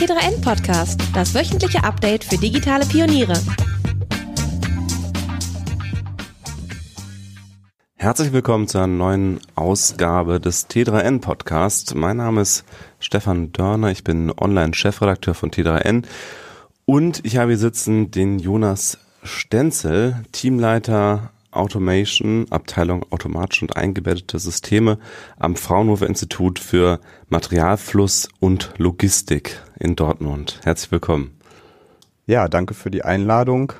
T3N Podcast, das wöchentliche Update für digitale Pioniere. Herzlich willkommen zu einer neuen Ausgabe des T3N Podcast. Mein Name ist Stefan Dörner, ich bin Online-Chefredakteur von T3N und ich habe hier sitzen den Jonas Stenzel, Teamleiter Automation, Abteilung automatische und eingebettete Systeme am Fraunhofer Institut für Materialfluss und Logistik in Dortmund. Herzlich willkommen. Ja, danke für die Einladung.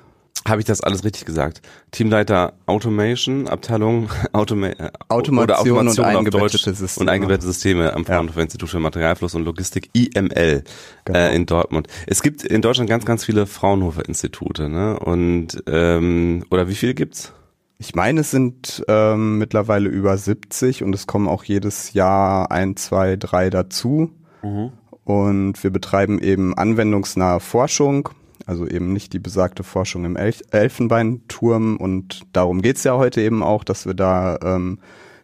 Habe ich das alles richtig gesagt? Teamleiter Automation, Abteilung Automa äh, Automation, Automation und eingebettete Systeme. Und eingebettete Systeme am Fraunhofer ja. Institut für Materialfluss und Logistik, IML, genau. äh, in Dortmund. Es gibt in Deutschland ganz, ganz viele Fraunhofer Institute, ne? Und ähm, oder wie viele gibt's? Ich meine, es sind ähm, mittlerweile über 70 und es kommen auch jedes Jahr ein, zwei, drei dazu. Mhm. Und wir betreiben eben anwendungsnahe Forschung, also eben nicht die besagte Forschung im Elf Elfenbeinturm. Und darum geht's ja heute eben auch, dass wir da ähm,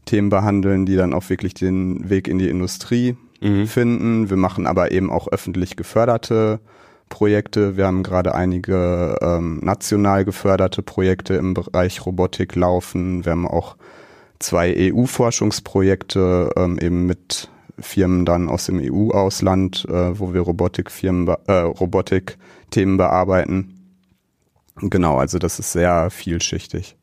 Themen behandeln, die dann auch wirklich den Weg in die Industrie mhm. finden. Wir machen aber eben auch öffentlich geförderte Projekte. Wir haben gerade einige ähm, national geförderte Projekte im Bereich Robotik laufen. Wir haben auch zwei EU-Forschungsprojekte ähm, eben mit Firmen dann aus dem EU-Ausland, äh, wo wir Robotikfirmen, äh, Robotik-Themen bearbeiten. Genau, also das ist sehr vielschichtig.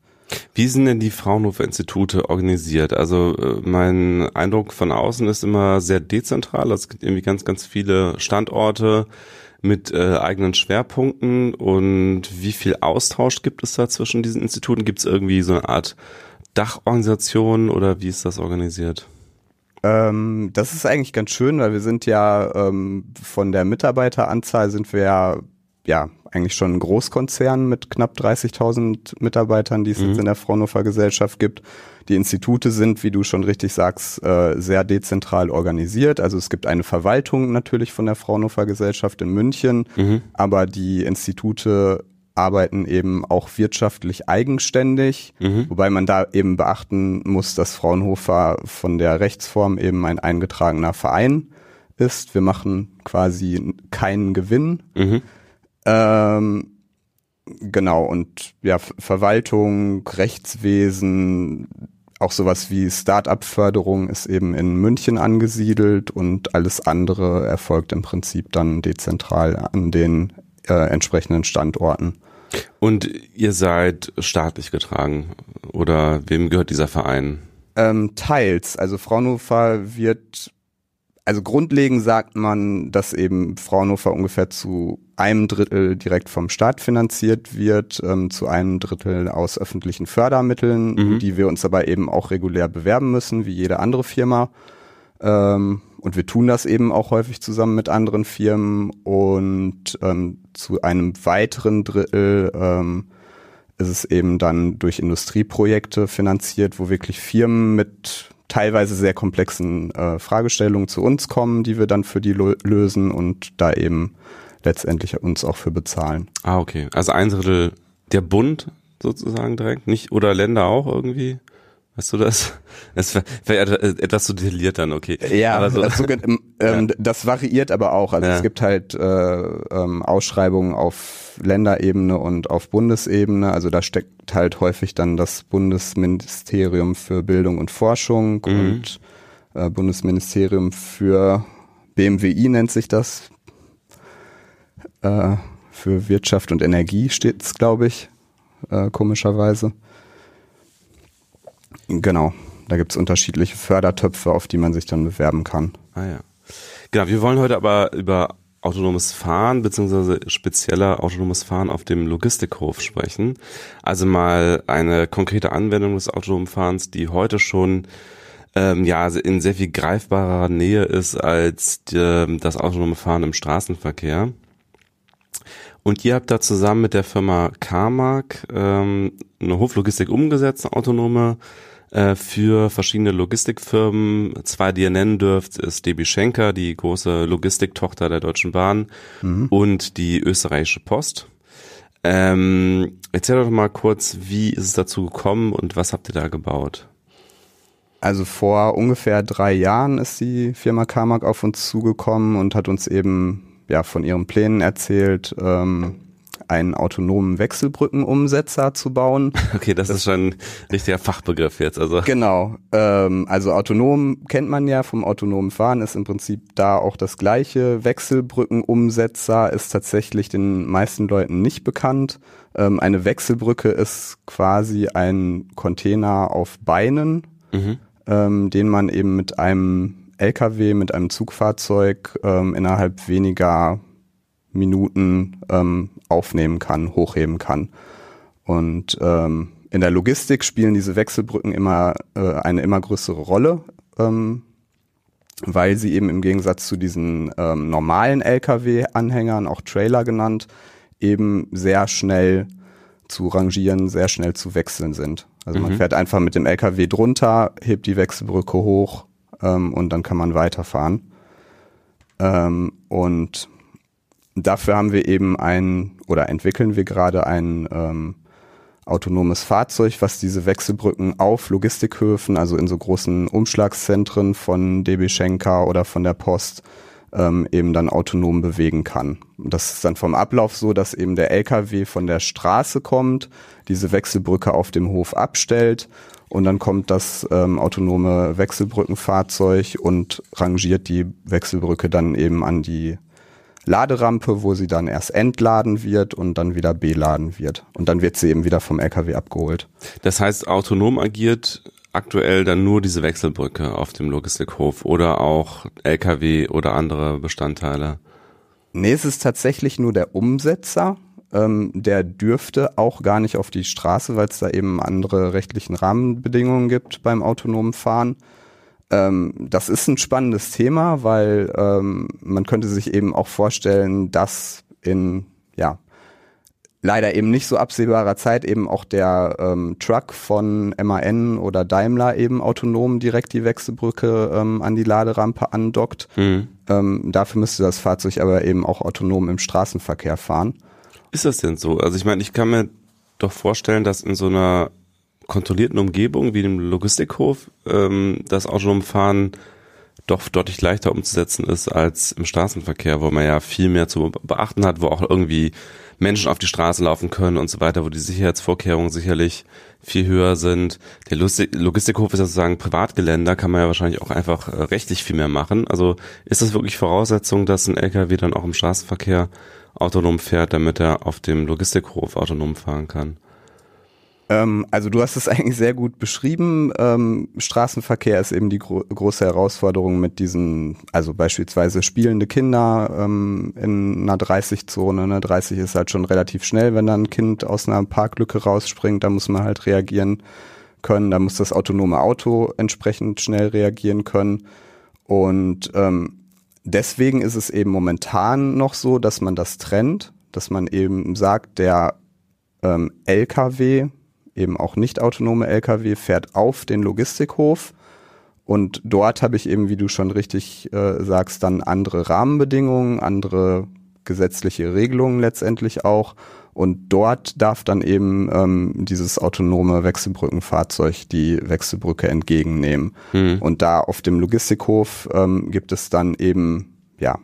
Wie sind denn die Fraunhofer Institute organisiert? Also äh, mein Eindruck von außen ist immer sehr dezentral. Es gibt irgendwie ganz, ganz viele Standorte mit äh, eigenen Schwerpunkten und wie viel Austausch gibt es da zwischen diesen Instituten? Gibt es irgendwie so eine Art Dachorganisation oder wie ist das organisiert? Ähm, das ist eigentlich ganz schön, weil wir sind ja ähm, von der Mitarbeiteranzahl sind wir ja, ja eigentlich schon ein Großkonzern mit knapp 30.000 Mitarbeitern, die es mhm. jetzt in der Fraunhofer Gesellschaft gibt. Die Institute sind, wie du schon richtig sagst, äh, sehr dezentral organisiert. Also es gibt eine Verwaltung natürlich von der Fraunhofer Gesellschaft in München, mhm. aber die Institute arbeiten eben auch wirtschaftlich eigenständig, mhm. wobei man da eben beachten muss, dass Fraunhofer von der Rechtsform eben ein eingetragener Verein ist. Wir machen quasi keinen Gewinn. Mhm. Ähm, genau, und ja, Verwaltung, Rechtswesen, auch sowas wie Start-up-Förderung ist eben in München angesiedelt und alles andere erfolgt im Prinzip dann dezentral an den äh, entsprechenden Standorten. Und ihr seid staatlich getragen oder wem gehört dieser Verein? Ähm, teils. Also Fraunhofer wird also grundlegend sagt man, dass eben Fraunhofer ungefähr zu einem Drittel direkt vom Staat finanziert wird, ähm, zu einem Drittel aus öffentlichen Fördermitteln, mhm. die wir uns aber eben auch regulär bewerben müssen, wie jede andere Firma. Ähm, und wir tun das eben auch häufig zusammen mit anderen Firmen und ähm, zu einem weiteren Drittel ähm, ist es eben dann durch Industrieprojekte finanziert, wo wirklich Firmen mit teilweise sehr komplexen äh, Fragestellungen zu uns kommen, die wir dann für die lösen und da eben letztendlich uns auch für bezahlen. Ah, okay. Also ein Drittel der Bund sozusagen direkt, nicht oder Länder auch irgendwie? Weißt du das? Es wäre etwas zu detailliert dann, okay. Ja, aber so, also, ähm, ja. das variiert aber auch. Also ja. es gibt halt äh, ähm, Ausschreibungen auf Länderebene und auf Bundesebene. Also da steckt halt häufig dann das Bundesministerium für Bildung und Forschung mhm. und äh, Bundesministerium für BMWI nennt sich das. Äh, für Wirtschaft und Energie steht es, glaube ich, äh, komischerweise. Genau. Da gibt es unterschiedliche Fördertöpfe, auf die man sich dann bewerben kann. Ah ja. Genau, wir wollen heute aber über autonomes Fahren beziehungsweise spezieller autonomes Fahren auf dem Logistikhof sprechen. Also mal eine konkrete Anwendung des autonomen Fahrens, die heute schon ähm, ja in sehr viel greifbarer Nähe ist als die, das autonome Fahren im Straßenverkehr. Und ihr habt da zusammen mit der Firma Carmack ähm, eine Hoflogistik umgesetzt, eine autonome äh, für verschiedene Logistikfirmen. Zwei, die ihr nennen dürft, ist DB Schenker, die große Logistiktochter der Deutschen Bahn mhm. und die österreichische Post. Ähm, erzähl doch mal kurz, wie ist es dazu gekommen und was habt ihr da gebaut? Also vor ungefähr drei Jahren ist die Firma Carmack auf uns zugekommen und hat uns eben ja, von ihren Plänen erzählt, ähm, einen autonomen Wechselbrückenumsetzer zu bauen. Okay, das, das, ist schon ein richtiger Fachbegriff jetzt. Also genau. Ähm, also autonom kennt man ja vom autonomen Fahren, ist im Prinzip da auch das gleiche. Wechselbrückenumsetzer ist tatsächlich den meisten Leuten nicht bekannt. Ähm, eine Wechselbrücke ist quasi ein Container auf Beinen, mhm. ähm, den man eben mit einem LKW, mit einem Zugfahrzeug ähm, innerhalb weniger Minuten ähm, aufnehmen kann, hochheben kann. Und ähm, in der Logistik spielen diese Wechselbrücken immer äh, eine immer größere Rolle, ähm, weil sie eben im Gegensatz zu diesen ähm, normalen Lkw-Anhängern, auch Trailer genannt, eben sehr schnell zu rangieren, sehr schnell zu wechseln sind. Also mhm. man fährt einfach mit dem Lkw drunter, hebt die Wechselbrücke hoch ähm, und dann kann man weiterfahren. Ähm, und dafür haben wir eben ein oder entwickeln wir gerade ein ähm, autonomes Fahrzeug, was diese Wechselbrücken auf Logistikhöfen, also in so großen Umschlagszentren von DB Schenker oder von der Post, ähm, eben dann autonom bewegen kann. Das ist dann vom Ablauf so, dass eben der LKW von der Straße kommt, diese Wechselbrücke auf dem Hof abstellt und dann kommt das ähm, autonome Wechselbrückenfahrzeug und rangiert die Wechselbrücke dann eben an die Laderampe, wo sie dann erst entladen wird und dann wieder beladen wird. Und dann wird sie eben wieder vom LKW abgeholt. Das heißt, autonom agiert aktuell dann nur diese Wechselbrücke auf dem Logistikhof oder auch LKW oder andere Bestandteile? Nee, es ist tatsächlich nur der Umsetzer. Ähm, der dürfte auch gar nicht auf die Straße, weil es da eben andere rechtlichen Rahmenbedingungen gibt beim autonomen Fahren. Ähm, das ist ein spannendes Thema, weil ähm, man könnte sich eben auch vorstellen, dass in ja leider eben nicht so absehbarer Zeit eben auch der ähm, Truck von MAN oder Daimler eben autonom direkt die Wechselbrücke ähm, an die Laderampe andockt. Mhm. Ähm, dafür müsste das Fahrzeug aber eben auch autonom im Straßenverkehr fahren. Ist das denn so? Also ich meine, ich kann mir doch vorstellen, dass in so einer kontrollierten Umgebung wie dem Logistikhof ähm, das autonome Fahren doch deutlich leichter umzusetzen ist als im Straßenverkehr, wo man ja viel mehr zu beachten hat, wo auch irgendwie Menschen auf die Straße laufen können und so weiter, wo die Sicherheitsvorkehrungen sicherlich viel höher sind. Der Logistikhof ist sozusagen Privatgeländer, kann man ja wahrscheinlich auch einfach äh, rechtlich viel mehr machen. Also ist das wirklich Voraussetzung, dass ein LKW dann auch im Straßenverkehr autonom fährt, damit er auf dem Logistikhof autonom fahren kann? Ähm, also du hast es eigentlich sehr gut beschrieben. Ähm, Straßenverkehr ist eben die gro große Herausforderung mit diesen, also beispielsweise spielende Kinder ähm, in einer 30-Zone. Ne? 30 ist halt schon relativ schnell, wenn da ein Kind aus einer Parklücke rausspringt, da muss man halt reagieren können. Da muss das autonome Auto entsprechend schnell reagieren können. Und ähm, deswegen ist es eben momentan noch so, dass man das trennt, dass man eben sagt, der ähm, LKW, eben auch nicht autonome Lkw fährt auf den Logistikhof und dort habe ich eben, wie du schon richtig äh, sagst, dann andere Rahmenbedingungen, andere gesetzliche Regelungen letztendlich auch. Und dort darf dann eben ähm, dieses autonome Wechselbrückenfahrzeug die Wechselbrücke entgegennehmen. Hm. Und da auf dem Logistikhof ähm, gibt es dann eben ja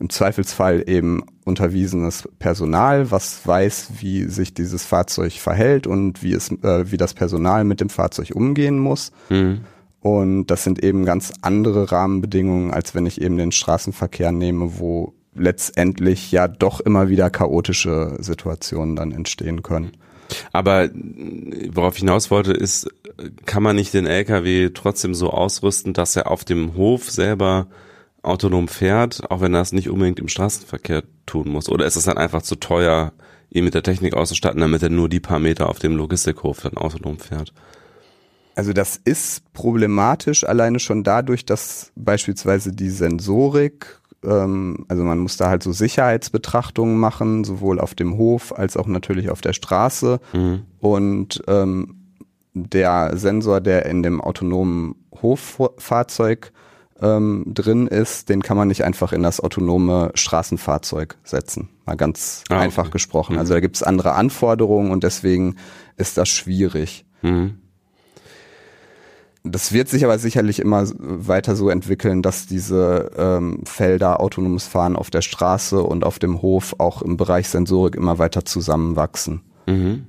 im Zweifelsfall eben unterwiesenes Personal, was weiß, wie sich dieses Fahrzeug verhält und wie es, äh, wie das Personal mit dem Fahrzeug umgehen muss. Mhm. Und das sind eben ganz andere Rahmenbedingungen, als wenn ich eben den Straßenverkehr nehme, wo letztendlich ja doch immer wieder chaotische Situationen dann entstehen können. Aber worauf ich hinaus wollte, ist, kann man nicht den LKW trotzdem so ausrüsten, dass er auf dem Hof selber autonom fährt, auch wenn er es nicht unbedingt im Straßenverkehr tun muss? Oder ist es dann einfach zu teuer, ihn mit der Technik auszustatten, damit er nur die paar Meter auf dem Logistikhof dann autonom fährt? Also das ist problematisch alleine schon dadurch, dass beispielsweise die Sensorik, ähm, also man muss da halt so Sicherheitsbetrachtungen machen, sowohl auf dem Hof als auch natürlich auf der Straße. Mhm. Und ähm, der Sensor, der in dem autonomen Hoffahrzeug ähm, drin ist, den kann man nicht einfach in das autonome Straßenfahrzeug setzen. Mal ganz ah, einfach okay. gesprochen. Mhm. Also da gibt es andere Anforderungen und deswegen ist das schwierig. Mhm. das wird sich aber sicherlich immer weiter so entwickeln, dass diese ähm, Felder autonomes Fahren auf der Straße und auf dem Hof auch im Bereich Sensorik immer weiter zusammenwachsen. Mhm.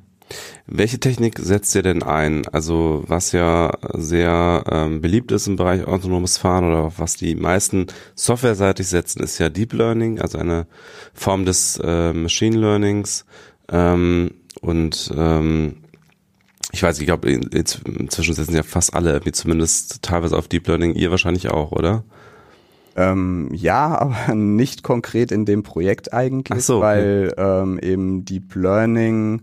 Welche Technik setzt ihr denn ein? Also was ja sehr ähm, beliebt ist im Bereich autonomes Fahren oder was die meisten softwareseitig setzen, ist ja Deep Learning, also eine Form des äh, Machine Learnings. Ähm, und ähm, ich weiß, ich glaube, inzwischen setzen ja fast alle irgendwie zumindest teilweise auf Deep Learning, ihr wahrscheinlich auch, oder? Ähm, ja, aber nicht konkret in dem Projekt eigentlich, so, okay. weil ähm, eben Deep Learning,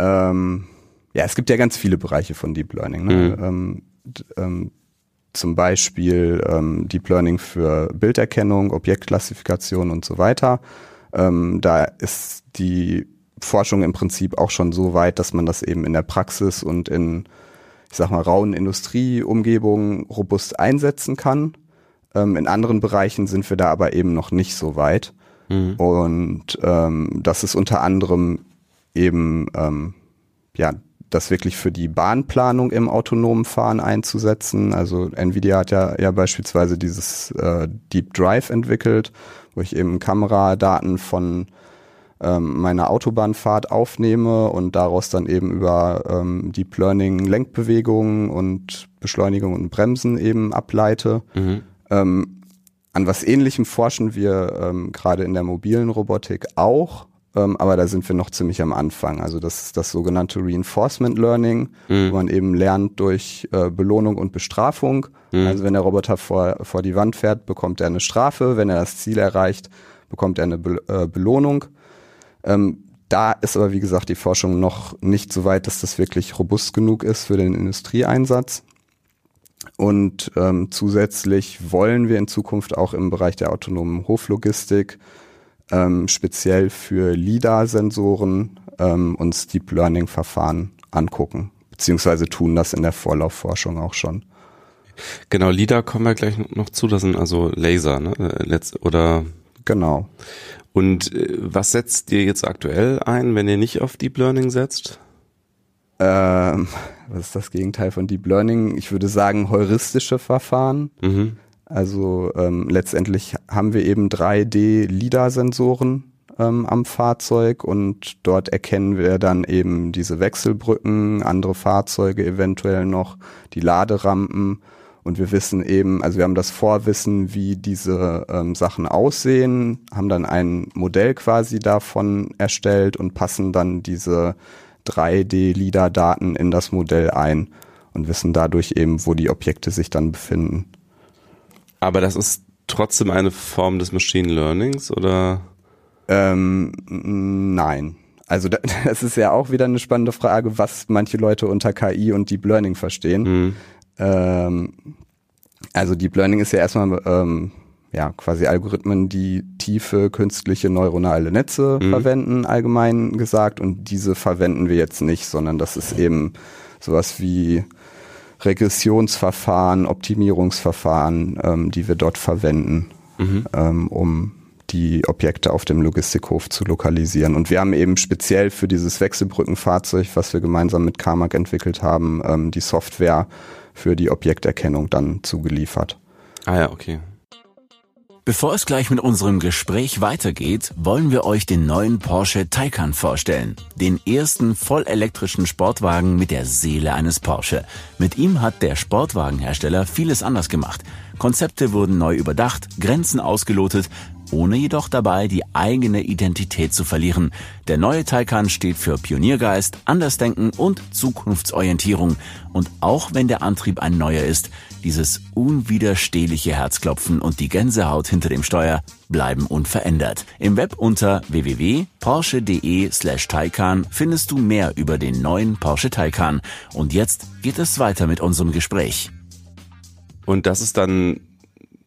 ähm, ja, es gibt ja ganz viele Bereiche von Deep Learning. Ne? Mhm. Ähm, ähm, zum Beispiel ähm, Deep Learning für Bilderkennung, Objektklassifikation und so weiter. Ähm, da ist die Forschung im Prinzip auch schon so weit, dass man das eben in der Praxis und in, ich sag mal, rauen Industrieumgebungen robust einsetzen kann. Ähm, in anderen Bereichen sind wir da aber eben noch nicht so weit. Mhm. Und ähm, das ist unter anderem eben ähm, ja das wirklich für die Bahnplanung im autonomen Fahren einzusetzen. Also Nvidia hat ja, ja beispielsweise dieses äh, Deep Drive entwickelt, wo ich eben Kameradaten von ähm, meine Autobahnfahrt aufnehme und daraus dann eben über ähm, Deep Learning Lenkbewegungen und Beschleunigung und Bremsen eben ableite. Mhm. Ähm, an was ähnlichem forschen wir ähm, gerade in der mobilen Robotik auch, ähm, aber da sind wir noch ziemlich am Anfang. Also das ist das sogenannte Reinforcement Learning, mhm. wo man eben lernt durch äh, Belohnung und Bestrafung. Mhm. Also wenn der Roboter vor, vor die Wand fährt, bekommt er eine Strafe. Wenn er das Ziel erreicht, bekommt er eine Be äh, Belohnung. Ähm, da ist aber, wie gesagt, die Forschung noch nicht so weit, dass das wirklich robust genug ist für den Industrieeinsatz. Und ähm, zusätzlich wollen wir in Zukunft auch im Bereich der autonomen Hoflogistik ähm, speziell für LIDAR-Sensoren ähm, uns Deep Learning-Verfahren angucken, beziehungsweise tun das in der Vorlaufforschung auch schon. Genau, LIDAR kommen wir gleich noch zu, das sind also Laser, ne? Letz oder Genau. Und äh, was setzt ihr jetzt aktuell ein, wenn ihr nicht auf Deep Learning setzt? Ähm, was ist das Gegenteil von Deep Learning? Ich würde sagen heuristische Verfahren. Mhm. Also ähm, letztendlich haben wir eben 3D-LIDAR-Sensoren ähm, am Fahrzeug und dort erkennen wir dann eben diese Wechselbrücken, andere Fahrzeuge eventuell noch, die Laderampen und wir wissen eben, also wir haben das Vorwissen, wie diese ähm, Sachen aussehen, haben dann ein Modell quasi davon erstellt und passen dann diese 3D-LIDAR-Daten in das Modell ein und wissen dadurch eben, wo die Objekte sich dann befinden. Aber das ist trotzdem eine Form des Machine Learnings oder? Ähm, nein. Also das ist ja auch wieder eine spannende Frage, was manche Leute unter KI und Deep Learning verstehen. Mhm. Ähm, also Deep Learning ist ja erstmal ähm, ja quasi Algorithmen, die tiefe künstliche neuronale Netze mhm. verwenden, allgemein gesagt. Und diese verwenden wir jetzt nicht, sondern das ist eben sowas wie Regressionsverfahren, Optimierungsverfahren, ähm, die wir dort verwenden, mhm. ähm, um die Objekte auf dem Logistikhof zu lokalisieren. Und wir haben eben speziell für dieses Wechselbrückenfahrzeug, was wir gemeinsam mit Carmack entwickelt haben, ähm, die Software für die Objekterkennung dann zugeliefert. Ah ja, okay. Bevor es gleich mit unserem Gespräch weitergeht, wollen wir euch den neuen Porsche Taycan vorstellen. Den ersten vollelektrischen Sportwagen mit der Seele eines Porsche. Mit ihm hat der Sportwagenhersteller vieles anders gemacht. Konzepte wurden neu überdacht, Grenzen ausgelotet, ohne jedoch dabei die eigene Identität zu verlieren. Der neue Taycan steht für Pioniergeist, Andersdenken und Zukunftsorientierung. Und auch wenn der Antrieb ein neuer ist, dieses unwiderstehliche Herzklopfen und die Gänsehaut hinter dem Steuer bleiben unverändert. Im Web unter www.porsche.de slash Taycan findest du mehr über den neuen Porsche Taycan. Und jetzt geht es weiter mit unserem Gespräch. Und das ist dann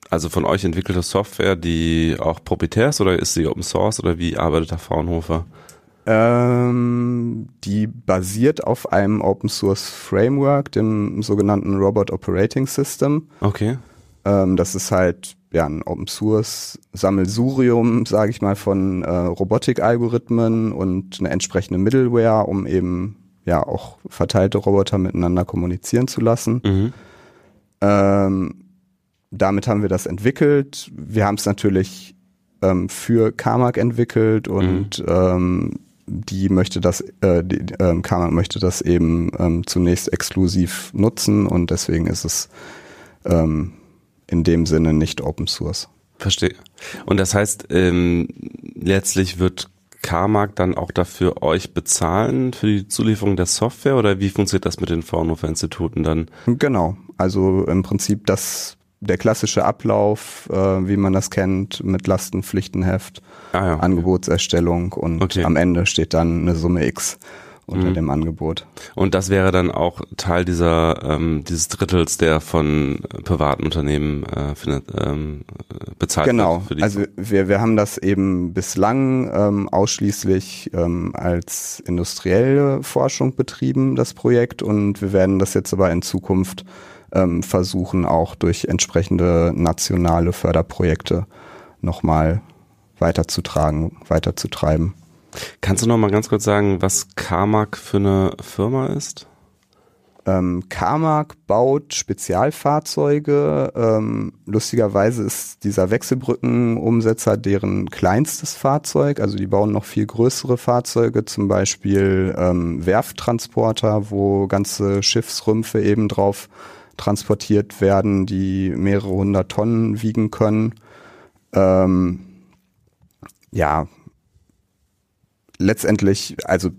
also von euch entwickelte Software, die auch proprietär ist oder ist sie Open Source oder wie arbeitet der Fraunhofer? Ähm, die basiert auf einem Open Source Framework, dem sogenannten Robot Operating System. Okay. Ähm, das ist halt ja ein Open Source Sammelsurium, sage ich mal, von äh, Robotik-Algorithmen und eine entsprechende Middleware, um eben ja auch verteilte Roboter miteinander kommunizieren zu lassen. Mhm. Ähm, damit haben wir das entwickelt. Wir haben es natürlich ähm, für Carmack entwickelt und mhm. ähm, die möchte das, äh, die, ähm, Carmack möchte das eben ähm, zunächst exklusiv nutzen und deswegen ist es ähm, in dem Sinne nicht Open Source. Verstehe. Und das heißt, ähm, letztlich wird Carmack dann auch dafür euch bezahlen für die Zulieferung der Software oder wie funktioniert das mit den Fraunhofer Instituten dann? Genau, also im Prinzip das der klassische Ablauf, äh, wie man das kennt, mit Lastenpflichtenheft, ah, ja. Angebotserstellung und okay. am Ende steht dann eine Summe X unter mhm. dem Angebot. Und das wäre dann auch Teil dieser ähm, dieses Drittels, der von privaten Unternehmen äh, findet, ähm, bezahlt genau. wird. Genau. Also wir wir haben das eben bislang ähm, ausschließlich ähm, als industrielle Forschung betrieben, das Projekt, und wir werden das jetzt aber in Zukunft ähm, versuchen, auch durch entsprechende nationale Förderprojekte nochmal weiterzutragen, weiterzutreiben. Kannst du noch mal ganz kurz sagen, was Carmack für eine Firma ist? Ähm, Carmack baut Spezialfahrzeuge. Ähm, lustigerweise ist dieser Wechselbrückenumsetzer deren kleinstes Fahrzeug. Also die bauen noch viel größere Fahrzeuge, zum Beispiel ähm, Werfttransporter, wo ganze Schiffsrümpfe eben drauf transportiert werden, die mehrere hundert Tonnen wiegen können. Ähm, ja, letztendlich, also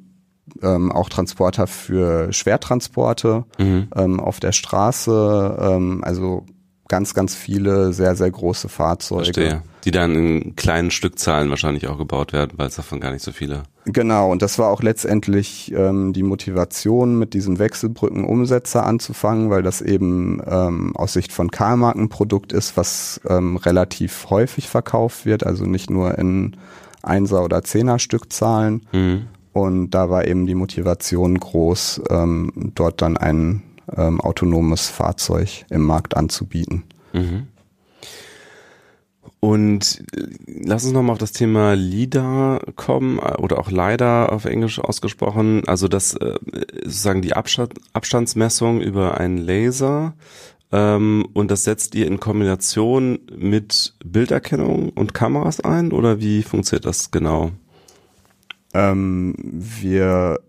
ähm, auch Transporter für Schwertransporte mhm. ähm, auf der Straße, ähm, also ganz, ganz viele sehr, sehr große Fahrzeuge. Verstehe. Die dann in kleinen Stückzahlen wahrscheinlich auch gebaut werden, weil es davon gar nicht so viele. Genau, und das war auch letztendlich ähm, die Motivation, mit diesem Wechselbrückenumsetzer anzufangen, weil das eben ähm, aus Sicht von Karl-Mark ein Produkt ist, was ähm, relativ häufig verkauft wird, also nicht nur in Einser- oder Zehner-Stückzahlen. Mhm. Und da war eben die Motivation groß, ähm, dort dann ein ähm, autonomes Fahrzeug im Markt anzubieten. Mhm. Und äh, lass uns nochmal auf das Thema LIDAR kommen äh, oder auch LIDAR auf Englisch ausgesprochen. Also das äh, sozusagen die Abstand, Abstandsmessung über einen Laser ähm, und das setzt ihr in Kombination mit Bilderkennung und Kameras ein oder wie funktioniert das genau? Ähm, wir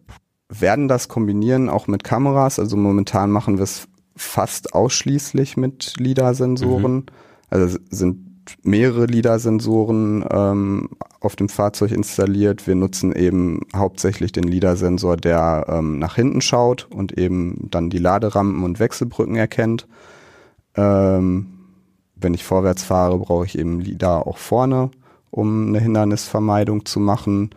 werden das kombinieren auch mit Kameras. Also momentan machen wir es fast ausschließlich mit LIDAR-Sensoren. Mhm. Also sind mehrere LIDAR-Sensoren ähm, auf dem Fahrzeug installiert. Wir nutzen eben hauptsächlich den LIDAR-Sensor, der ähm, nach hinten schaut und eben dann die Laderampen und Wechselbrücken erkennt. Ähm, wenn ich vorwärts fahre, brauche ich eben LIDAR auch vorne, um eine Hindernisvermeidung zu machen.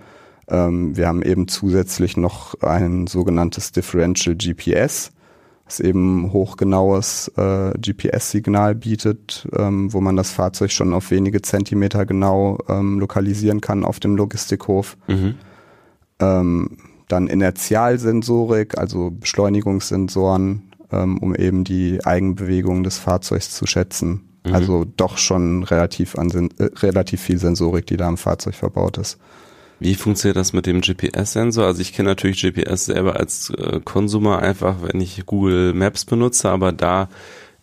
Ähm, wir haben eben zusätzlich noch ein sogenanntes Differential GPS, was eben hochgenaues äh, GPS-Signal bietet, ähm, wo man das Fahrzeug schon auf wenige Zentimeter genau ähm, lokalisieren kann auf dem Logistikhof. Mhm. Ähm, dann Inertialsensorik, also Beschleunigungssensoren, ähm, um eben die Eigenbewegung des Fahrzeugs zu schätzen. Mhm. Also doch schon relativ, an, äh, relativ viel Sensorik, die da am Fahrzeug verbaut ist. Wie funktioniert das mit dem GPS-Sensor? Also ich kenne natürlich GPS selber als äh, Konsumer einfach, wenn ich Google Maps benutze, aber da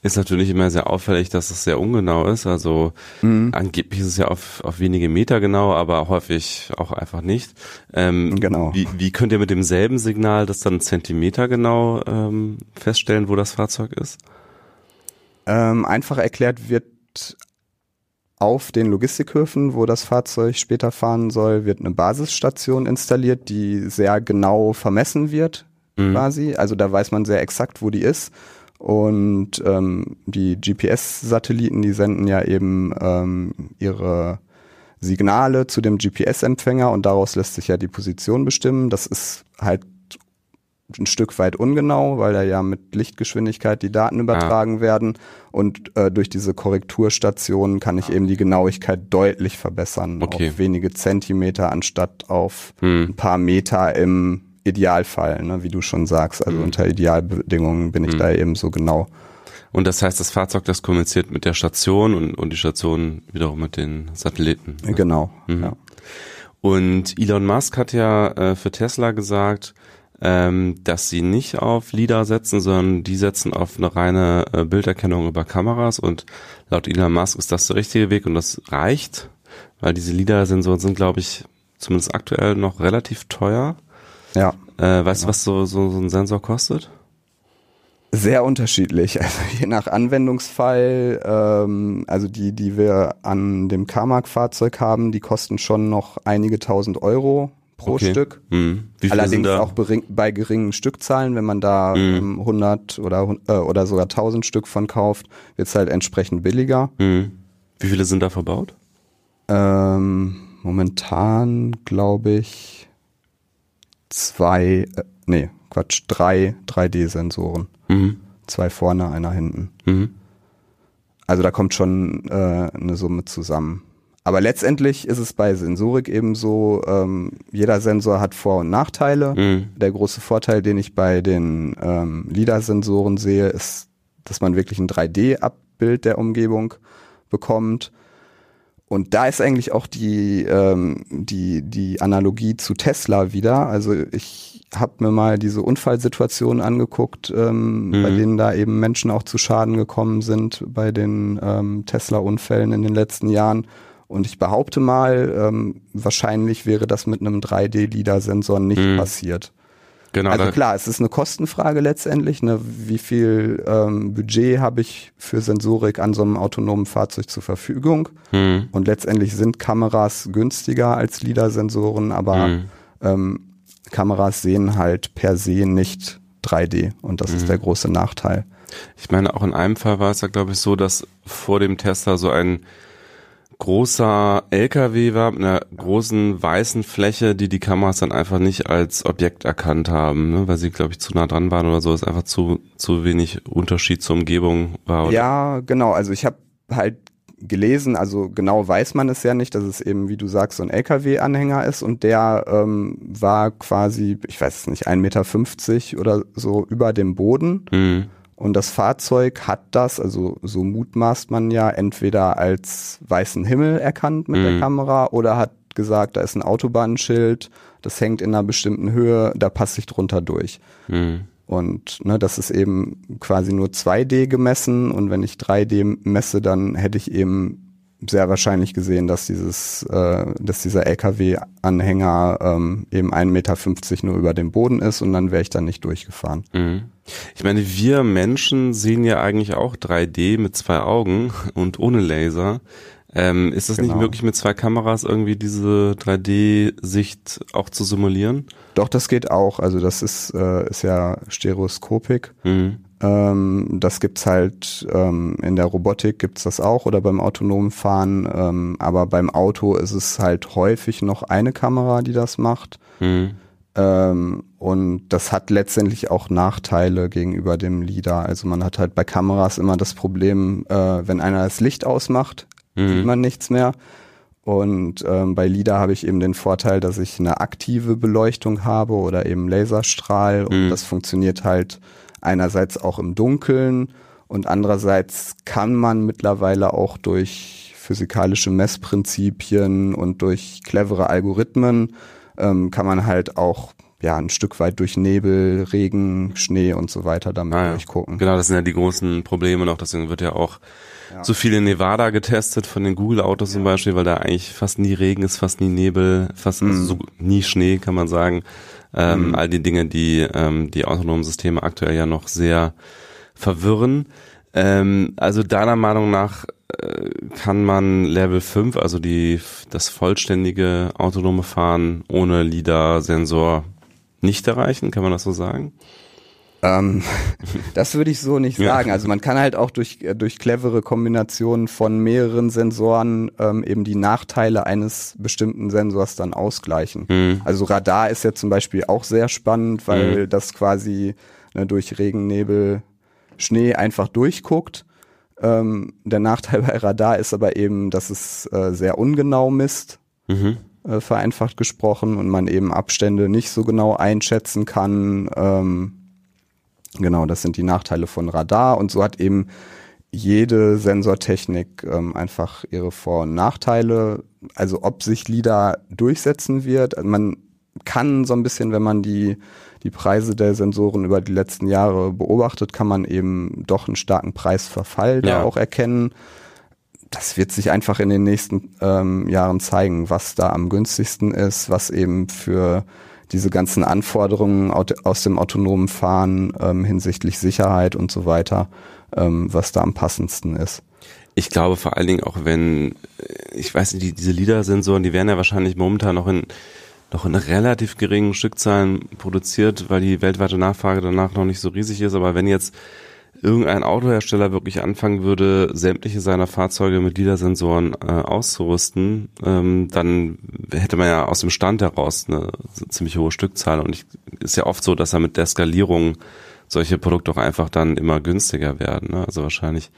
ist natürlich immer sehr auffällig, dass es sehr ungenau ist. Also mhm. angeblich ist es ja auf, auf wenige Meter genau, aber häufig auch einfach nicht. Ähm, genau. Wie, wie könnt ihr mit demselben Signal das dann Zentimeter genau ähm, feststellen, wo das Fahrzeug ist? Ähm, einfach erklärt wird auf den Logistikhöfen, wo das Fahrzeug später fahren soll, wird eine Basisstation installiert, die sehr genau vermessen wird, mhm. quasi. Also da weiß man sehr exakt, wo die ist. Und ähm, die GPS-Satelliten, die senden ja eben ähm, ihre Signale zu dem GPS-Empfänger und daraus lässt sich ja die Position bestimmen. Das ist halt ein Stück weit ungenau, weil da ja mit Lichtgeschwindigkeit die Daten übertragen ah. werden. Und äh, durch diese Korrekturstationen kann ich eben die Genauigkeit deutlich verbessern. Okay. Auf wenige Zentimeter anstatt auf hm. ein paar Meter im Idealfall, ne, wie du schon sagst. Also mhm. unter Idealbedingungen bin ich mhm. da eben so genau. Und das heißt, das Fahrzeug, das kommuniziert mit der Station und, und die Station wiederum mit den Satelliten. Genau. Mhm. Ja. Und Elon Musk hat ja äh, für Tesla gesagt, ähm, dass sie nicht auf LIDAR setzen, sondern die setzen auf eine reine äh, Bilderkennung über Kameras und laut Elon Musk ist das der richtige Weg und das reicht, weil diese LIDAR-Sensoren sind, glaube ich, zumindest aktuell noch relativ teuer. Ja. Äh, weißt du, was so, so, so ein Sensor kostet? Sehr unterschiedlich. Also je nach Anwendungsfall, ähm, also die, die wir an dem Carmack-Fahrzeug haben, die kosten schon noch einige tausend Euro pro Okay. Stück. Hm. Sind Allerdings auch bei geringen Stückzahlen, wenn man da Mhm. ähm, 100 oder, hun- äh, oder sogar 1000 Stück von kauft, wird es halt entsprechend billiger. Hm. Wie viele sind da verbaut? Ähm, momentan glaube ich zwei, äh, nee, Quatsch, drei 3D-Sensoren. Mhm. Zwei vorne, einer hinten. Mhm. Also da kommt schon äh, eine Summe zusammen. Aber letztendlich ist es bei Sensorik eben so, ähm, jeder Sensor hat Vor- und Nachteile. Mhm. Der große Vorteil, den ich bei den ähm, LIDAR-Sensoren sehe, ist, dass man wirklich ein 3D-Abbild der Umgebung bekommt. Und da ist eigentlich auch die, ähm, die, die Analogie zu Tesla wieder. Also ich habe mir mal diese Unfallsituationen angeguckt, ähm, bei Mhm. denen da eben Menschen auch zu Schaden gekommen sind bei den ähm, Tesla-Unfällen in den letzten Jahren. Und ich behaupte mal, ähm, wahrscheinlich wäre das mit einem 3D-LIDAR-Sensor nicht Mhm. passiert. Genau. Also klar, es ist eine Kostenfrage letztendlich. Ne? Wie viel ähm, Budget habe ich für Sensorik an so einem autonomen Fahrzeug zur Verfügung? Hm. Und letztendlich sind Kameras günstiger als LIDAR-Sensoren, aber Hm. ähm, Kameras sehen halt per se nicht 3D und das Mhm. ist der große Nachteil. Ich meine, auch in einem Fall war es ja, glaube ich, so, dass vor dem Tesla so ein großer LKW war mit einer großen weißen Fläche, die die Kameras dann einfach nicht als Objekt erkannt haben, ne? weil sie, glaube ich, zu nah dran waren oder so, es einfach zu, zu wenig Unterschied zur Umgebung war. Oder? Ja, genau. Also ich habe halt gelesen, also genau weiß man es ja nicht, dass es eben, wie du sagst, so ein LKW-Anhänger ist und der ähm, war quasi, ich weiß es nicht, 1,50 Meter oder so über dem Boden. Hm. Und das Fahrzeug hat das, also so mutmaßt man ja, entweder als weißen Himmel erkannt mit der Mhm. Kamera oder hat gesagt, da ist ein Autobahnschild, das hängt in einer bestimmten Höhe, da passe ich drunter durch. Hm. Und ne, das ist eben quasi nur 2D gemessen und wenn ich 3D messe, dann hätte ich eben sehr wahrscheinlich gesehen, dass dieses, äh, dass dieser LKW-Anhänger ähm, eben 1,50 Meter nur über dem Boden ist und dann wäre ich dann nicht durchgefahren. Mhm. Ich meine, wir Menschen sehen ja eigentlich auch 3D mit zwei Augen und ohne Laser. Ähm, ist es nicht Genau. möglich, mit zwei Kameras irgendwie diese 3D-Sicht auch zu simulieren? Doch, das geht auch. Also das ist, äh, ist ja stereoskopik. Mhm. Ähm, das gibt's halt ähm, in der Robotik gibt's das auch oder beim autonomen Fahren. Ähm, aber beim Auto ist es halt häufig noch eine Kamera, die das macht. Mhm. Ähm, und das hat letztendlich auch Nachteile gegenüber dem LIDAR. Also man hat halt bei Kameras immer das Problem, äh, wenn einer das Licht ausmacht, sieht Mhm. man nichts mehr. Und ähm, bei LIDAR habe ich eben den Vorteil, dass ich eine aktive Beleuchtung habe oder eben Laserstrahl. Und Mhm. das funktioniert halt einerseits auch im Dunkeln und andererseits kann man mittlerweile auch durch physikalische Messprinzipien und durch clevere Algorithmen ähm, kann man halt auch ja ein Stück weit durch Nebel, Regen, Schnee und so weiter damit Ah, ja. durchgucken. Genau, das sind ja die großen Probleme noch. Deswegen wird ja auch so viel in Nevada getestet von den Google-Autos zum Beispiel, weil da eigentlich fast nie Regen ist, fast nie Nebel, fast also so, nie Schnee, kann man sagen. Ähm, All die Dinge, die die die autonomen Systeme aktuell ja noch sehr verwirren. Ähm, also deiner Meinung nach äh, kann man Level 5, also die das vollständige autonome Fahren ohne LiDAR-Sensor nicht erreichen, kann man das so sagen? Ähm, das würde ich so nicht sagen. Also man kann halt auch durch, äh, durch clevere Kombinationen von mehreren Sensoren ähm, eben die Nachteile eines bestimmten Sensors dann ausgleichen. Mhm. Also Radar ist ja zum Beispiel auch sehr spannend, weil Mhm. das quasi ne, durch Regen, Nebel, Schnee einfach durchguckt. Ähm, der Nachteil bei Radar ist aber eben, dass es äh, sehr ungenau misst Mhm. äh, vereinfacht gesprochen und man eben Abstände nicht so genau einschätzen kann. Ähm, genau, das sind die Nachteile von Radar und so hat eben jede Sensortechnik ähm, einfach ihre Vor- und Nachteile. Also ob sich LIDAR durchsetzen wird, man kann so ein bisschen, wenn man die, die Preise der Sensoren über die letzten Jahre beobachtet, kann man eben doch einen starken Preisverfall ja. da auch erkennen. Das wird sich einfach in den nächsten ähm, Jahren zeigen, was da am günstigsten ist, was eben für diese ganzen Anforderungen aus dem autonomen Fahren ähm, hinsichtlich Sicherheit und so weiter, ähm, was da am passendsten ist. Ich glaube vor allen Dingen auch, wenn, äh, ich weiß nicht, die, diese LIDAR-Sensoren, die werden ja wahrscheinlich momentan noch in noch in relativ geringen Stückzahlen produziert, weil die weltweite Nachfrage danach noch nicht so riesig ist. Aber wenn jetzt irgendein Autohersteller wirklich anfangen würde, sämtliche seiner Fahrzeuge mit LIDAR-Sensoren äh, auszurüsten, ähm, dann hätte man ja aus dem Stand heraus eine ziemlich hohe Stückzahl. Und ich, ist ja oft so, dass er mit der Skalierung solche Produkte auch einfach dann immer günstiger werden. Ne? Also wahrscheinlich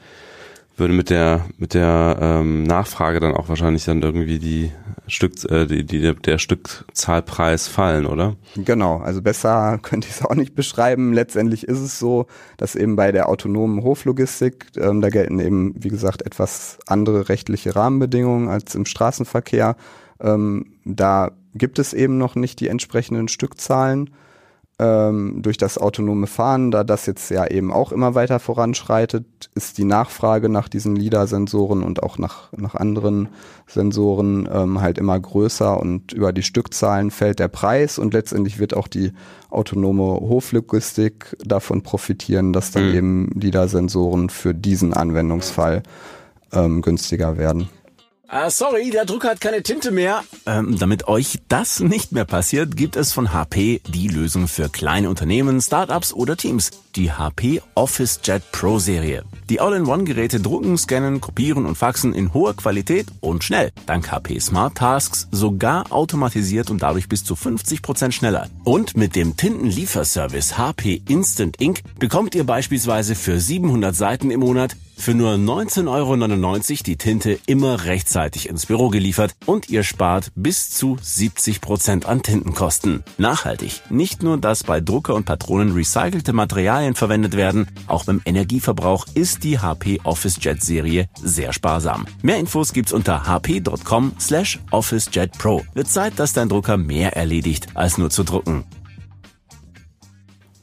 würde mit der mit der ähm, Nachfrage dann auch wahrscheinlich dann irgendwie die Stück äh, die, die der Stückzahlpreis fallen, oder? Genau, also besser könnte ich es auch nicht beschreiben. Letztendlich ist es so, dass eben bei der autonomen Hoflogistik ähm, da gelten eben wie gesagt etwas andere rechtliche Rahmenbedingungen als im Straßenverkehr. Ähm, da gibt es eben noch nicht die entsprechenden Stückzahlen ähm, durch das autonome Fahren, da das jetzt ja eben auch immer weiter voranschreitet, ist die Nachfrage nach diesen LIDAR-Sensoren und auch nach, nach anderen Sensoren ähm, halt immer größer und über die Stückzahlen fällt der Preis und letztendlich wird auch die autonome Hoflogistik davon profitieren, dass dann mhm. eben LIDAR-Sensoren für diesen Anwendungsfall ähm, günstiger werden. Ah, sorry, der Drucker hat keine Tinte mehr. Ähm, damit euch das nicht mehr passiert, gibt es von HP die Lösung für kleine Unternehmen, Startups oder Teams. Die HP OfficeJet Pro Serie. Die All-in-One-Geräte drucken, scannen, kopieren und faxen in hoher Qualität und schnell. Dank HP Smart Tasks sogar automatisiert und dadurch bis zu 50 Prozent schneller. Und mit dem Tintenlieferservice HP Instant Ink bekommt ihr beispielsweise für 700 Seiten im Monat für nur 19,99 Euro die Tinte immer rechtzeitig ins Büro geliefert und ihr spart bis zu 70 Prozent an Tintenkosten. Nachhaltig. Nicht nur, dass bei Drucker und Patronen recycelte Materialien verwendet werden, auch beim Energieverbrauch ist die HP OfficeJet Serie sehr sparsam. Mehr Infos gibt's unter hp.com slash OfficeJet Pro. Wird Zeit, dass dein Drucker mehr erledigt, als nur zu drucken.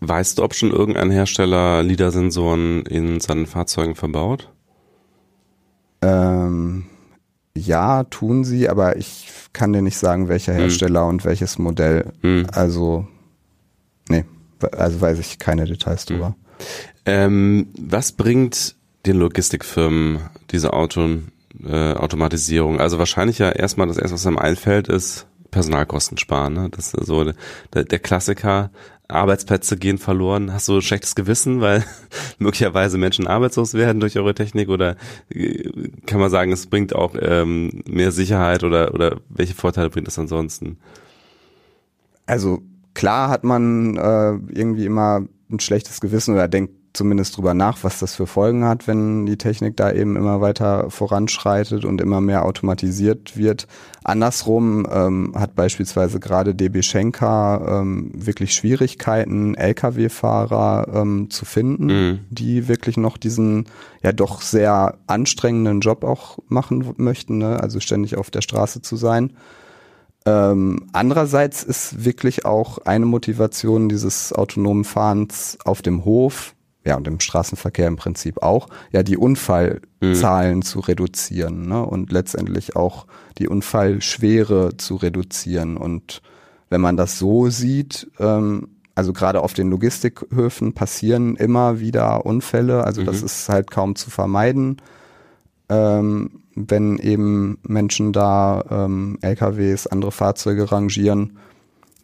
Weißt du, ob schon irgendein Hersteller LIDAR-Sensoren in seinen Fahrzeugen verbaut? Ähm, ja, tun sie, aber ich kann dir nicht sagen, welcher hm. Hersteller hm. und welches Modell. Hm. Also, nee, also weiß ich keine Details hm. drüber. Ähm, was bringt den Logistikfirmen diese Auto, äh, Automatisierung? Also wahrscheinlich ja erstmal das erste, was einem einfällt, ist Personalkosten sparen. Ne? Das ist so der, der Klassiker. Arbeitsplätze gehen verloren? Hast du ein schlechtes Gewissen, weil möglicherweise Menschen arbeitslos werden durch eure Technik oder äh, kann man sagen, es bringt auch ähm, mehr Sicherheit oder, oder welche Vorteile bringt es ansonsten? Also klar hat man äh, irgendwie immer ein schlechtes Gewissen oder denkt zumindest drüber nach, was das für Folgen hat, wenn die Technik da eben immer weiter voranschreitet und immer mehr automatisiert wird. Andersrum ähm, hat beispielsweise gerade DB Schenker ähm, wirklich Schwierigkeiten, Lkw-Fahrer ähm, zu finden, mhm. die wirklich noch diesen ja doch sehr anstrengenden Job auch machen möchten, ne? also ständig auf der Straße zu sein. Ähm, andererseits ist wirklich auch eine Motivation dieses autonomen Fahrens auf dem Hof ja, und im Straßenverkehr im Prinzip auch, ja, die Unfallzahlen mhm. zu reduzieren ne? und letztendlich auch die Unfallschwere zu reduzieren. Und wenn man das so sieht, ähm, also gerade auf den Logistikhöfen passieren immer wieder Unfälle, also mhm. das ist halt kaum zu vermeiden, ähm, wenn eben Menschen da ähm, LKWs, andere Fahrzeuge rangieren.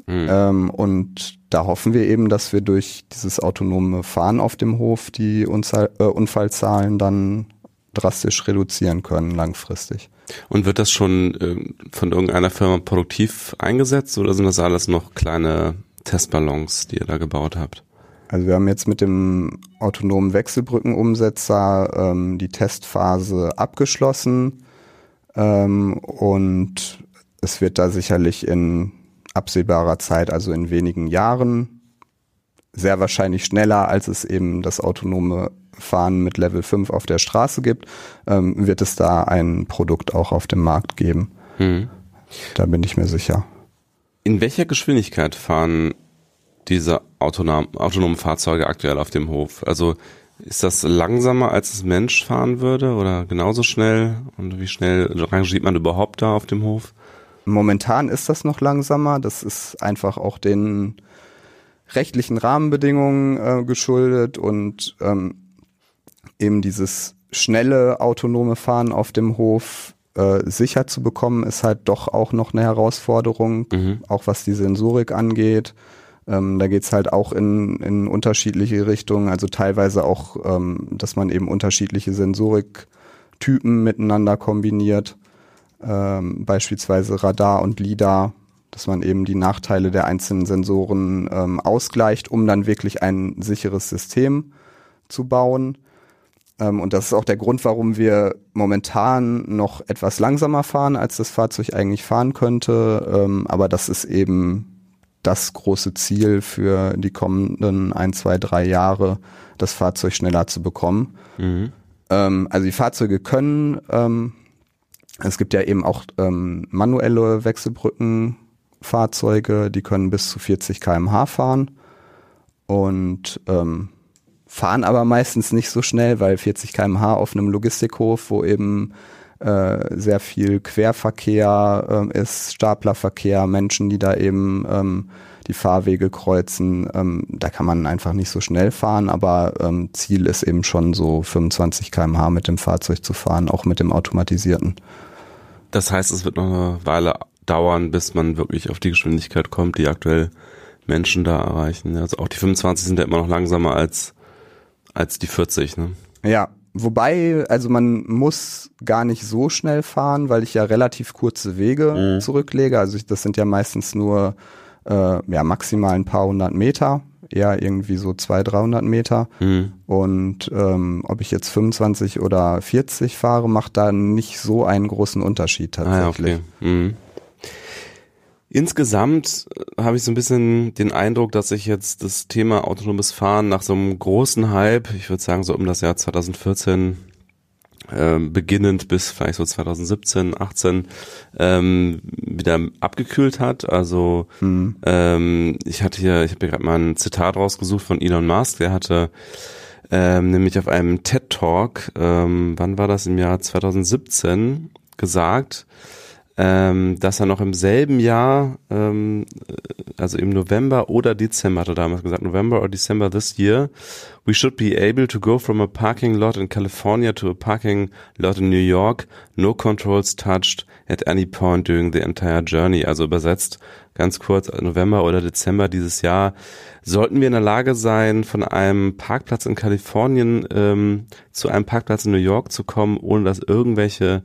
Mhm. Ähm, und da hoffen wir eben, dass wir durch dieses autonome Fahren auf dem Hof die Unfall, äh, Unfallzahlen dann drastisch reduzieren können langfristig. Und wird das schon äh, von irgendeiner Firma produktiv eingesetzt oder sind das alles noch kleine Testballons, die ihr da gebaut habt? Also wir haben jetzt mit dem autonomen Wechselbrückenumsetzer ähm, die Testphase abgeschlossen ähm, und es wird da sicherlich in absehbarer Zeit, also in wenigen Jahren, sehr wahrscheinlich schneller, als es eben das autonome Fahren mit Level 5 auf der Straße gibt, ähm, wird es da ein Produkt auch auf dem Markt geben. Hm. Da bin ich mir sicher. In welcher Geschwindigkeit fahren diese autonom, autonomen Fahrzeuge aktuell auf dem Hof? Also ist das langsamer, als es Mensch fahren würde oder genauso schnell? Und wie schnell rangiert man überhaupt da auf dem Hof? Momentan ist das noch langsamer. Das ist einfach auch den rechtlichen Rahmenbedingungen äh, geschuldet und ähm, eben dieses schnelle autonome Fahren auf dem Hof äh, sicher zu bekommen, ist halt doch auch noch eine Herausforderung, mhm. auch was die Sensorik angeht. Ähm, da geht's halt auch in, in unterschiedliche Richtungen, also teilweise auch, ähm, dass man eben unterschiedliche Sensoriktypen miteinander kombiniert, ähm, beispielsweise Radar und LIDAR, dass man eben die Nachteile der einzelnen Sensoren ähm, ausgleicht, um dann wirklich ein sicheres System zu bauen. Ähm, und das ist auch der Grund, warum wir momentan noch etwas langsamer fahren, als das Fahrzeug eigentlich fahren könnte. Ähm, aber das ist eben das große Ziel für die kommenden ein, zwei, drei Jahre, das Fahrzeug schneller zu bekommen. Mhm. Ähm, also die Fahrzeuge können, ähm, es gibt ja eben auch ähm, manuelle Wechselbrückenfahrzeuge, die können bis zu 40 kmh fahren und ähm, fahren aber meistens nicht so schnell, weil 40 kmh auf einem Logistikhof, wo eben äh, sehr viel Querverkehr äh, ist, Staplerverkehr, Menschen, die da eben ähm, die Fahrwege kreuzen. Ähm, da kann man einfach nicht so schnell fahren, aber ähm, Ziel ist eben schon so 25 km/h mit dem Fahrzeug zu fahren, auch mit dem automatisierten. Das heißt, es wird noch eine Weile dauern, bis man wirklich auf die Geschwindigkeit kommt, die aktuell Menschen da erreichen. Also auch die 25 sind ja immer noch langsamer als, als die 40, ne? Ja, Wobei, also man muss gar nicht so schnell fahren, weil ich ja relativ kurze Wege mhm. zurücklege. Also ich, das sind ja meistens nur äh, ja maximal ein paar hundert Meter, eher irgendwie so zwei, dreihundert Meter. Mhm. Und ähm, ob ich jetzt 25 oder 40 fahre, macht da nicht so einen großen Unterschied tatsächlich. Ah, okay. mhm. Insgesamt äh, habe ich so ein bisschen den Eindruck, dass sich jetzt das Thema autonomes Fahren nach so einem großen Hype, ich würde sagen so um das Jahr 2014 äh, beginnend bis vielleicht so 2017, 18 ähm, wieder abgekühlt hat. Also mhm. ähm, ich hatte hier, ich habe hier gerade mal ein Zitat rausgesucht von Elon Musk, der hatte ähm, nämlich auf einem TED Talk, ähm, wann war das im Jahr 2017, gesagt, ähm, dass er noch im selben Jahr, ähm, also im November oder Dezember, hat er damals gesagt, November or December this year, we should be able to go from a parking lot in California to a parking lot in New York, no controls touched at any point during the entire journey. Also übersetzt ganz kurz, November oder Dezember dieses Jahr, sollten wir in der Lage sein, von einem Parkplatz in Kalifornien ähm, zu einem Parkplatz in New York zu kommen, ohne dass irgendwelche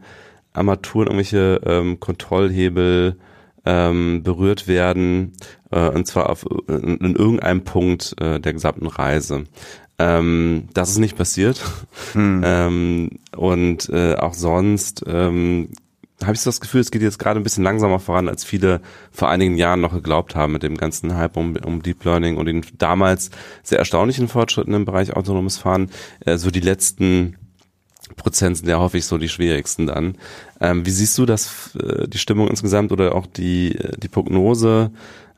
Armaturen, irgendwelche ähm, Kontrollhebel ähm, berührt werden, äh, und zwar auf, in, in irgendeinem Punkt äh, der gesamten Reise. Ähm, das ist nicht passiert. Hm. Ähm, und äh, auch sonst ähm, habe ich so das Gefühl, es geht jetzt gerade ein bisschen langsamer voran, als viele vor einigen Jahren noch geglaubt haben mit dem ganzen Hype um, um Deep Learning und den damals sehr erstaunlichen Fortschritten im Bereich autonomes Fahren. Äh, so die letzten Prozent sind ja häufig so die schwierigsten dann. Ähm, wie siehst du das, äh, die Stimmung insgesamt oder auch die, äh, die Prognose?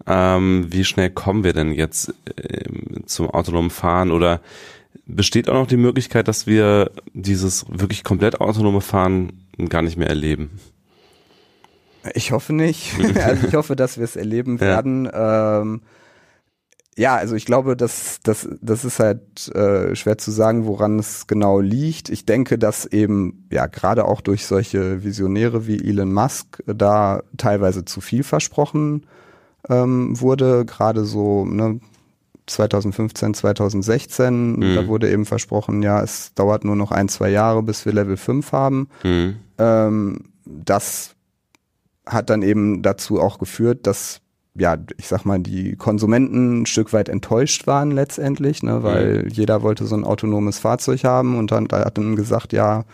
Ähm, wie schnell kommen wir denn jetzt äh, zum autonomen Fahren oder besteht auch noch die Möglichkeit, dass wir dieses wirklich komplett autonome Fahren gar nicht mehr erleben? Ich hoffe nicht. also ich hoffe, dass wir es erleben werden. Ja. Ähm, ja, also ich glaube, dass das, das ist halt äh, schwer zu sagen, woran es genau liegt. Ich denke, dass eben ja gerade auch durch solche Visionäre wie Elon Musk da teilweise zu viel versprochen ähm, wurde. Gerade so ne, 2015, 2016, mhm. da wurde eben versprochen, ja, es dauert nur noch ein, zwei Jahre, bis wir Level 5 haben. Mhm. Ähm, das hat dann eben dazu auch geführt, dass ja, ich sag mal, die Konsumenten ein Stück weit enttäuscht waren letztendlich, ne, weil mhm. jeder wollte so ein autonomes Fahrzeug haben und dann da hat dann gesagt, ja,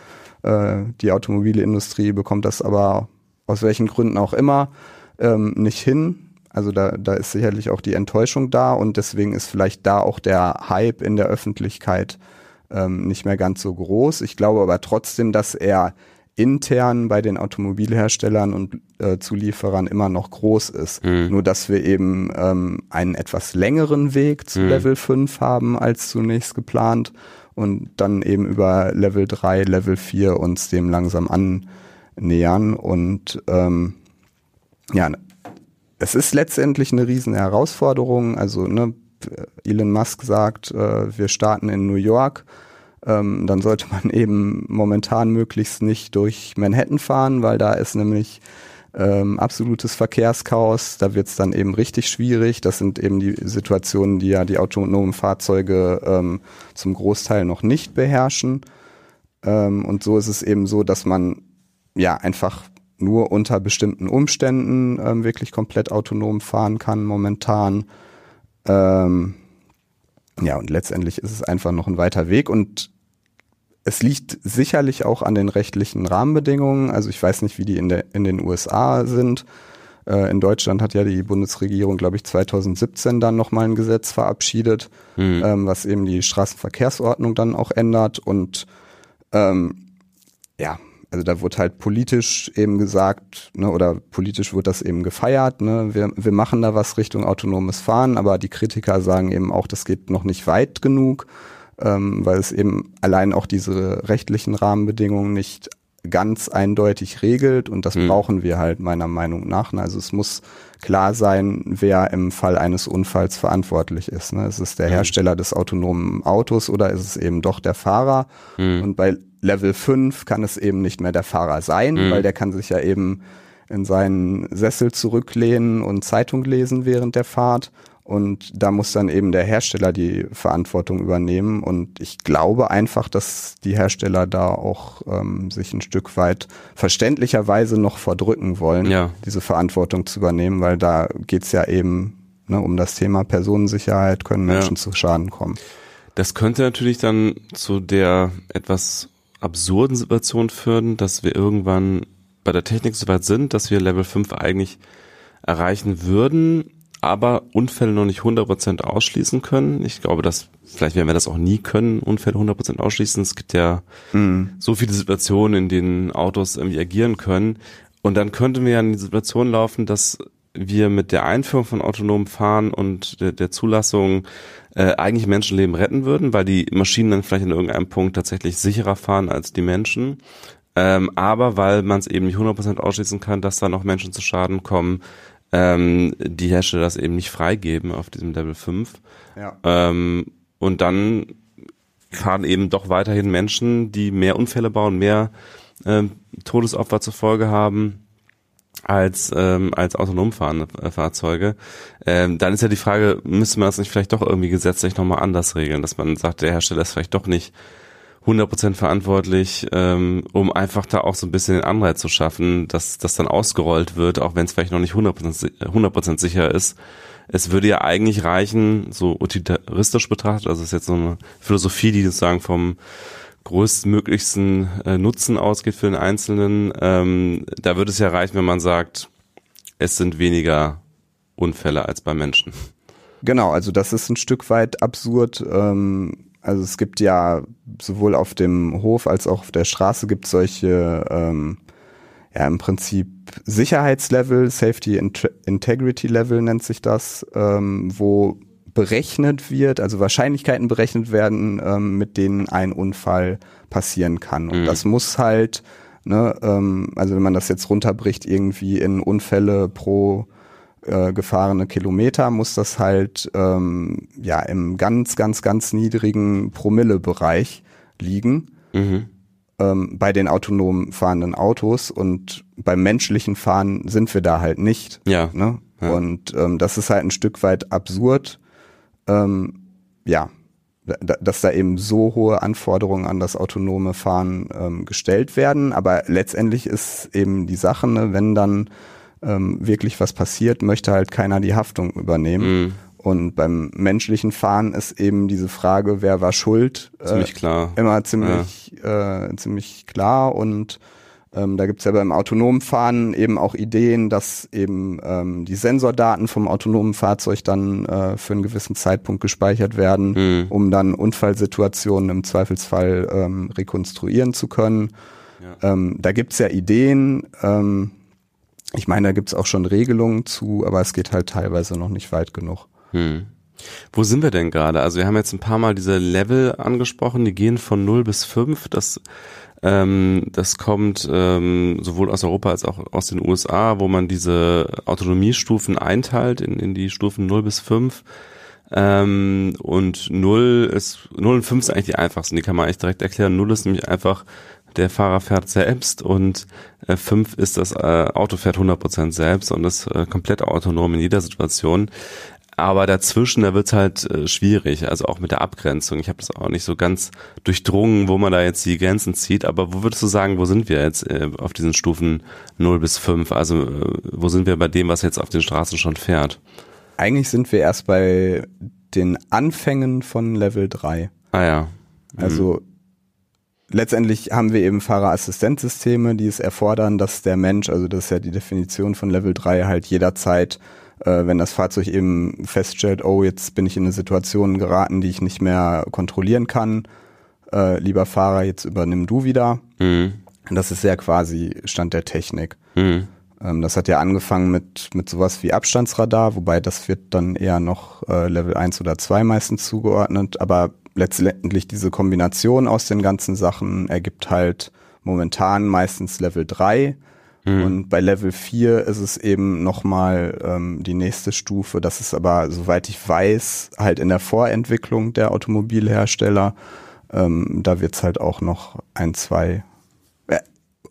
äh, die Automobilindustrie bekommt das aber aus welchen Gründen auch immer ähm, nicht hin. Also da, da ist sicherlich auch die Enttäuschung da und deswegen ist vielleicht da auch der Hype in der Öffentlichkeit ähm, nicht mehr ganz so groß. Ich glaube aber trotzdem, dass er intern bei den Automobilherstellern und äh, Zulieferern immer noch groß ist. Mhm. Nur dass wir eben ähm, einen etwas längeren Weg zu Mhm. Level 5 haben als zunächst geplant und dann eben über Level 3, Level 4 uns dem langsam annähern. Und ähm, ja, es ist letztendlich eine riesen Herausforderung. Also ne, Elon Musk sagt, äh, wir starten in New York ähm, dann sollte man eben momentan möglichst nicht durch Manhattan fahren, weil da ist nämlich ähm, absolutes Verkehrschaos. Da wird es dann eben richtig schwierig. Das sind eben die Situationen, die ja die autonomen Fahrzeuge ähm, zum Großteil noch nicht beherrschen. Ähm, und so ist es eben so, dass man ja einfach nur unter bestimmten Umständen ähm, wirklich komplett autonom fahren kann momentan. Ähm, ja, und letztendlich ist es einfach noch ein weiter Weg und es liegt sicherlich auch an den rechtlichen Rahmenbedingungen. Also ich weiß nicht, wie die in, der, in den USA sind. Äh, in Deutschland hat ja die Bundesregierung, glaube ich, 2017 dann nochmal ein Gesetz verabschiedet, Mhm. ähm, was eben die Straßenverkehrsordnung dann auch ändert. Und ähm, ja, also da wurde halt politisch eben gesagt, ne, oder politisch wurde das eben gefeiert, ne, wir, wir machen da was Richtung autonomes Fahren, aber die Kritiker sagen eben auch, das geht noch nicht weit genug, ähm, weil es eben allein auch diese rechtlichen Rahmenbedingungen nicht ganz eindeutig regelt und das Mhm. brauchen wir halt meiner Meinung nach. ne. Also es muss klar sein, wer im Fall eines Unfalls verantwortlich ist. Ne? Ist es der Hersteller des autonomen Autos oder ist es eben doch der Fahrer? Mhm. Und bei Level 5 kann es eben nicht mehr der Fahrer sein, Mhm. weil der kann sich ja eben in seinen Sessel zurücklehnen und Zeitung lesen während der Fahrt. Und da muss dann eben der Hersteller die Verantwortung übernehmen. Und ich glaube einfach, dass die Hersteller da auch ähm, sich ein Stück weit verständlicherweise noch verdrücken wollen, Ja. diese Verantwortung zu übernehmen, weil da geht's ja eben ne, um das Thema Personensicherheit, können Ja. Menschen zu Schaden kommen. Das könnte natürlich dann zu der etwas absurden Situation führen, dass wir irgendwann bei der Technik so weit sind, dass wir Level 5 eigentlich erreichen würden, aber Unfälle noch nicht 100% ausschließen können. Ich glaube, dass vielleicht werden wir das auch nie können, Unfälle 100% ausschließen. Es gibt ja so viele Situationen, in denen Autos irgendwie agieren können. Und dann könnten wir ja in die Situation laufen, dass wir mit der Einführung von autonomem Fahren und der, der Zulassung äh, eigentlich Menschenleben retten würden, weil die Maschinen dann vielleicht an irgendeinem Punkt tatsächlich sicherer fahren als die Menschen. Ähm, aber weil man es eben nicht 100% ausschließen kann, dass da noch Menschen zu Schaden kommen, ähm, die Hersteller das eben nicht freigeben auf diesem Level 5. Ja. Ähm, und dann fahren eben doch weiterhin Menschen, die mehr Unfälle bauen, mehr ähm, Todesopfer zur Folge haben als ähm, als autonom fahrende äh, Fahrzeuge. Ähm, dann ist ja die Frage, müsste man das nicht vielleicht doch irgendwie gesetzlich nochmal anders regeln, dass man sagt, der Hersteller ist vielleicht doch nicht 100% verantwortlich, ähm, um einfach da auch so ein bisschen den Anreiz zu schaffen, dass das dann ausgerollt wird, auch wenn es vielleicht noch nicht 100%, si- 100 sicher ist. Es würde ja eigentlich reichen, so utilitaristisch betrachtet, also es ist jetzt so eine Philosophie, die sozusagen vom größtmöglichsten äh, Nutzen ausgeht für den Einzelnen. Ähm, da würde es ja reichen, wenn man sagt, es sind weniger Unfälle als bei Menschen. Genau, also das ist ein Stück weit absurd. Ähm, also es gibt ja sowohl auf dem Hof als auch auf der Straße gibt solche, ähm, ja im Prinzip Sicherheitslevel, Safety Int- Integrity Level nennt sich das, ähm, wo berechnet wird, also Wahrscheinlichkeiten berechnet werden, ähm, mit denen ein Unfall passieren kann. Und Mhm. das muss halt, ne, ähm, also wenn man das jetzt runterbricht, irgendwie in Unfälle pro äh, gefahrene Kilometer muss das halt ähm, ja im ganz, ganz, ganz niedrigen Promillebereich liegen Mhm. ähm, bei den autonom fahrenden Autos und beim menschlichen Fahren sind wir da halt nicht. Ja. Ne? Ja. Und ähm, das ist halt ein Stück weit absurd. Ähm, ja, da, dass da eben so hohe Anforderungen an das autonome Fahren ähm, gestellt werden. Aber letztendlich ist eben die Sache, ne, wenn dann ähm, wirklich was passiert, möchte halt keiner die Haftung übernehmen. Mhm. Und beim menschlichen Fahren ist eben diese Frage, wer war schuld, Ziemlich äh, klar. immer ziemlich, äh, ziemlich klar und ähm, da gibt's ja beim autonomen Fahren eben auch Ideen, dass eben ähm, die Sensordaten vom autonomen Fahrzeug dann äh, für einen gewissen Zeitpunkt gespeichert werden, Mhm. um dann Unfallsituationen im Zweifelsfall ähm, rekonstruieren zu können. Ja. Ähm, da gibt's ja Ideen, ähm, ich meine, da gibt's auch schon Regelungen zu, aber es geht halt teilweise noch nicht weit genug. Hm. Wo sind wir denn gerade? Also wir haben jetzt ein paar Mal diese Level angesprochen, die gehen von 0 bis 5. Das, ähm, das kommt ähm, sowohl aus Europa als auch aus den USA, wo man diese Autonomiestufen einteilt in, in die Stufen 0 bis 5. Ähm, und 0 ist, 0 und 5 sind eigentlich die einfachsten, die kann man eigentlich direkt erklären. 0 ist nämlich einfach, der Fahrer fährt selbst und äh, 5 ist das äh, Auto fährt 100% selbst und ist äh, komplett autonom in jeder Situation. Aber dazwischen, da wird's halt äh, schwierig, also auch mit der Abgrenzung. Ich habe das auch nicht so ganz durchdrungen, wo man da jetzt die Grenzen zieht. Aber wo würdest du sagen, wo sind wir jetzt äh, auf diesen Stufen 0 bis 5? Also äh, wo sind wir bei dem, was jetzt auf den Straßen schon fährt? Eigentlich sind wir erst bei den Anfängen von Level 3. Ah ja. Mhm. Also letztendlich haben wir eben Fahrerassistenzsysteme, die es erfordern, dass der Mensch, also das ist ja die Definition von Level 3, halt jederzeit äh, wenn das Fahrzeug eben feststellt, oh, jetzt bin ich in eine Situation geraten, die ich nicht mehr kontrollieren kann, äh, lieber Fahrer, jetzt übernimm du wieder. Mhm. Das ist ja quasi Stand der Technik. Mhm. Ähm, das hat ja angefangen mit, mit sowas wie Abstandsradar, wobei das wird dann eher noch äh, Level 1 oder 2 meistens zugeordnet, aber letztendlich diese Kombination aus den ganzen Sachen ergibt halt momentan meistens Level 3 Mhm. Und bei Level 4 ist es eben nochmal ähm, die nächste Stufe. Das ist aber, soweit ich weiß, halt in der Vorentwicklung der Automobilhersteller. Ähm, da wird's halt auch noch ein, zwei äh,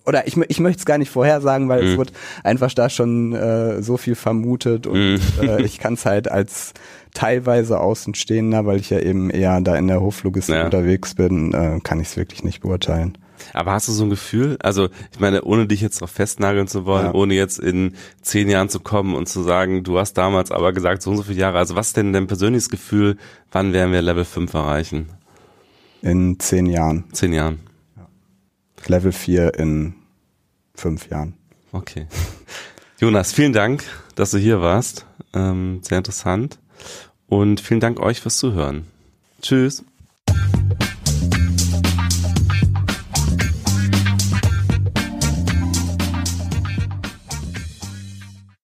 oder ich, ich möchte es gar nicht vorhersagen, weil mhm. es wird einfach da schon äh, so viel vermutet und mhm. äh, ich kann es halt als teilweise Außenstehender, weil ich ja eben eher da in der Hoflogistik ja. unterwegs bin, äh, kann ich es wirklich nicht beurteilen. Aber hast du so ein Gefühl? Also, ich meine, ohne dich jetzt noch festnageln zu wollen, ja. ohne jetzt in zehn Jahren zu kommen und zu sagen, du hast damals aber gesagt, so und so viele Jahre. Also, was ist denn dein persönliches Gefühl? Wann werden wir Level 5 erreichen? In zehn Jahren. Zehn Jahren. Ja. Level 4 in fünf Jahren. Okay. Jonas, vielen Dank, dass du hier warst. Ähm, sehr interessant. Und vielen Dank euch fürs Zuhören. Tschüss.